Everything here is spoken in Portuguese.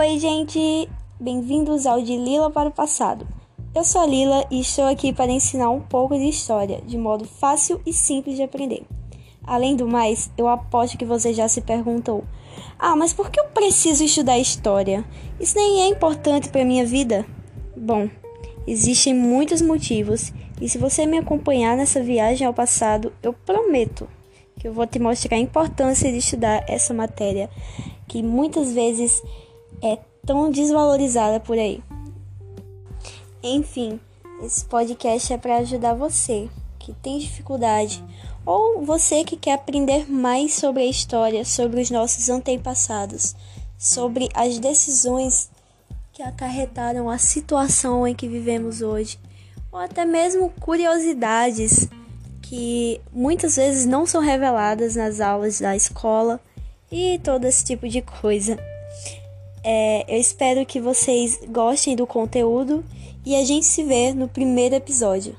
Oi, gente! Bem-vindos ao De Lila para o Passado. Eu sou a Lila e estou aqui para ensinar um pouco de história, de modo fácil e simples de aprender. Além do mais, eu aposto que você já se perguntou: Ah, mas por que eu preciso estudar história? Isso nem é importante para minha vida? Bom, existem muitos motivos e se você me acompanhar nessa viagem ao passado, eu prometo que eu vou te mostrar a importância de estudar essa matéria que muitas vezes é tão desvalorizada por aí. Enfim, esse podcast é para ajudar você que tem dificuldade ou você que quer aprender mais sobre a história, sobre os nossos antepassados, sobre as decisões que acarretaram a situação em que vivemos hoje, ou até mesmo curiosidades que muitas vezes não são reveladas nas aulas da escola e todo esse tipo de coisa. É, eu espero que vocês gostem do conteúdo e a gente se vê no primeiro episódio.